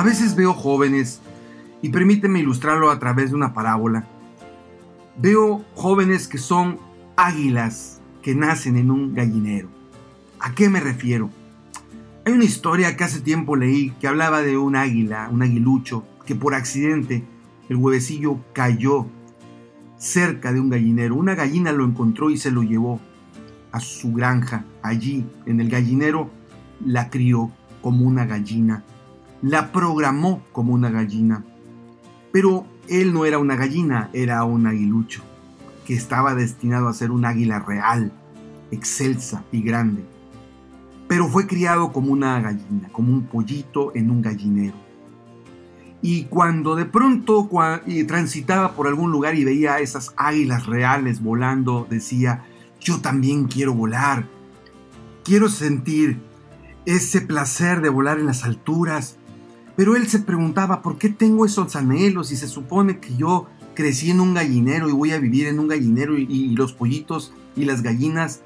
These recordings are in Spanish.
A veces veo jóvenes, y permíteme ilustrarlo a través de una parábola. Veo jóvenes que son águilas que nacen en un gallinero. ¿A qué me refiero? Hay una historia que hace tiempo leí que hablaba de un águila, un aguilucho, que por accidente el huevecillo cayó cerca de un gallinero. Una gallina lo encontró y se lo llevó a su granja. Allí, en el gallinero, la crió como una gallina. La programó como una gallina. Pero él no era una gallina, era un aguilucho, que estaba destinado a ser un águila real, excelsa y grande pero fue criado como una gallina, como un pollito en un gallinero. Y cuando de pronto transitaba por algún lugar y veía a esas águilas reales volando, decía, yo también quiero volar, quiero sentir ese placer de volar en las alturas. Pero él se preguntaba, ¿por qué tengo esos anhelos? Y se supone que yo crecí en un gallinero y voy a vivir en un gallinero y los pollitos y las gallinas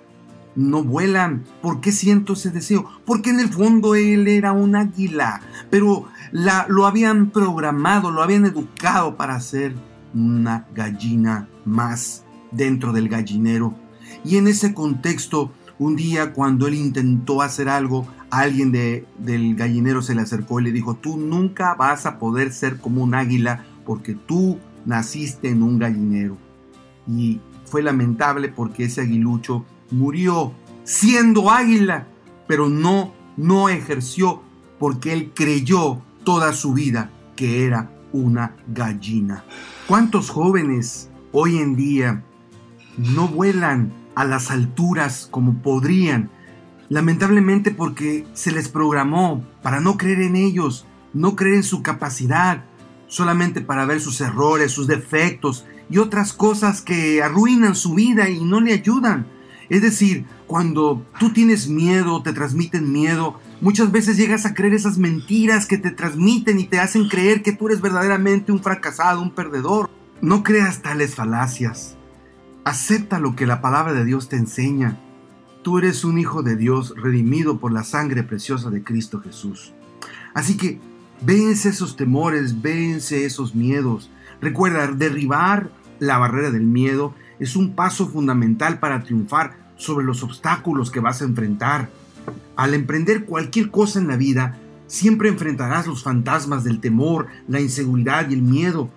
no vuelan. ¿Por qué siento ese deseo? Porque en el fondo él era un águila, pero la, lo habían programado, lo habían educado para ser una gallina más dentro del gallinero. Y en ese contexto, un día cuando él intentó hacer algo, alguien de, del gallinero se le acercó y le dijo, tú nunca vas a poder ser como un águila porque tú naciste en un gallinero. Y fue lamentable porque ese aguilucho murió siendo águila, pero no, no ejerció porque él creyó toda su vida que era una gallina. ¿Cuántos jóvenes hoy en día no vuelan a las alturas como podrían? Lamentablemente porque se les programó para no creer en ellos, no creer en su capacidad, solamente para ver sus errores, sus defectos y otras cosas que arruinan su vida y no le ayudan. Es decir, cuando tú tienes miedo, te transmiten miedo, muchas veces llegas a creer esas mentiras que te transmiten y te hacen creer que tú eres verdaderamente un fracasado, un perdedor. No creas tales falacias. Acepta lo que la palabra de Dios te enseña. Tú eres un hijo de Dios redimido por la sangre preciosa de Cristo Jesús. Así que vence esos temores, vence esos miedos. Recuerda, derribar la barrera del miedo es un paso fundamental para triunfar sobre los obstáculos que vas a enfrentar. Al emprender cualquier cosa en la vida, siempre enfrentarás los fantasmas del temor, la inseguridad y el miedo.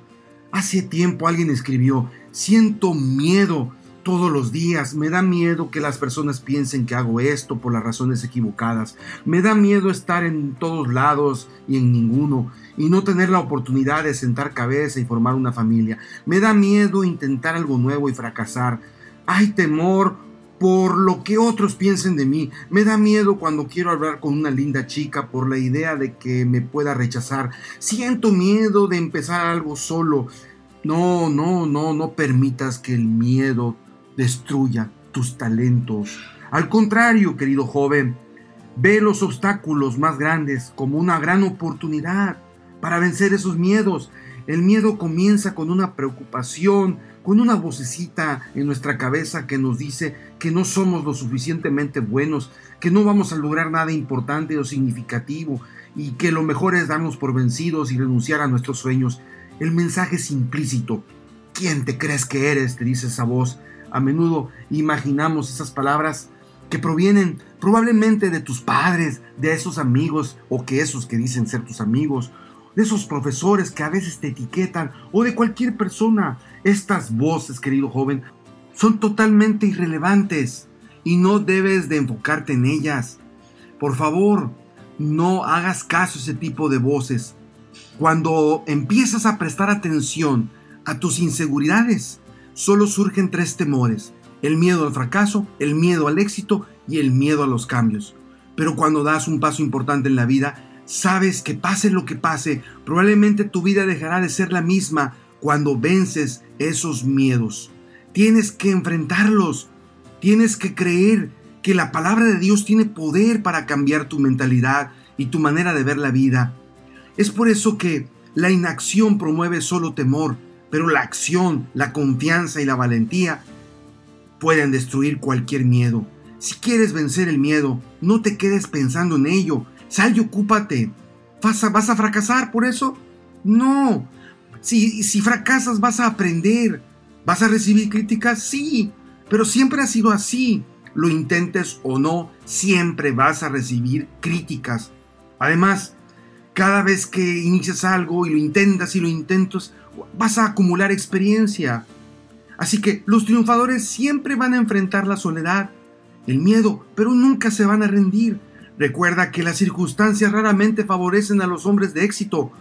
Hace tiempo alguien escribió, siento miedo todos los días, me da miedo que las personas piensen que hago esto por las razones equivocadas, me da miedo estar en todos lados y en ninguno, y no tener la oportunidad de sentar cabeza y formar una familia, me da miedo intentar algo nuevo y fracasar, hay temor por lo que otros piensen de mí. Me da miedo cuando quiero hablar con una linda chica por la idea de que me pueda rechazar. Siento miedo de empezar algo solo. No, no, no, no permitas que el miedo destruya tus talentos. Al contrario, querido joven, ve los obstáculos más grandes como una gran oportunidad para vencer esos miedos. El miedo comienza con una preocupación, con una vocecita en nuestra cabeza que nos dice que no somos lo suficientemente buenos, que no vamos a lograr nada importante o significativo y que lo mejor es darnos por vencidos y renunciar a nuestros sueños. El mensaje es implícito. ¿Quién te crees que eres? te dice esa voz. A menudo imaginamos esas palabras que provienen probablemente de tus padres, de esos amigos o que esos que dicen ser tus amigos de esos profesores que a veces te etiquetan o de cualquier persona. Estas voces, querido joven, son totalmente irrelevantes y no debes de enfocarte en ellas. Por favor, no hagas caso a ese tipo de voces. Cuando empiezas a prestar atención a tus inseguridades, solo surgen tres temores. El miedo al fracaso, el miedo al éxito y el miedo a los cambios. Pero cuando das un paso importante en la vida, Sabes que pase lo que pase, probablemente tu vida dejará de ser la misma cuando vences esos miedos. Tienes que enfrentarlos. Tienes que creer que la palabra de Dios tiene poder para cambiar tu mentalidad y tu manera de ver la vida. Es por eso que la inacción promueve solo temor, pero la acción, la confianza y la valentía pueden destruir cualquier miedo. Si quieres vencer el miedo, no te quedes pensando en ello, Sal y ocúpate. ¿Vas a, vas a fracasar por eso? No. Si, si fracasas vas a aprender. ¿Vas a recibir críticas? Sí. Pero siempre ha sido así. Lo intentes o no, siempre vas a recibir críticas. Además, cada vez que inicias algo y lo intentas y lo intentas, vas a acumular experiencia. Así que los triunfadores siempre van a enfrentar la soledad, el miedo, pero nunca se van a rendir. Recuerda que las circunstancias raramente favorecen a los hombres de éxito.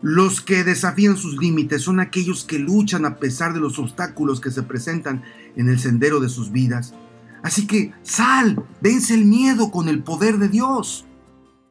Los que desafían sus límites son aquellos que luchan a pesar de los obstáculos que se presentan en el sendero de sus vidas. Así que sal, vence el miedo con el poder de Dios.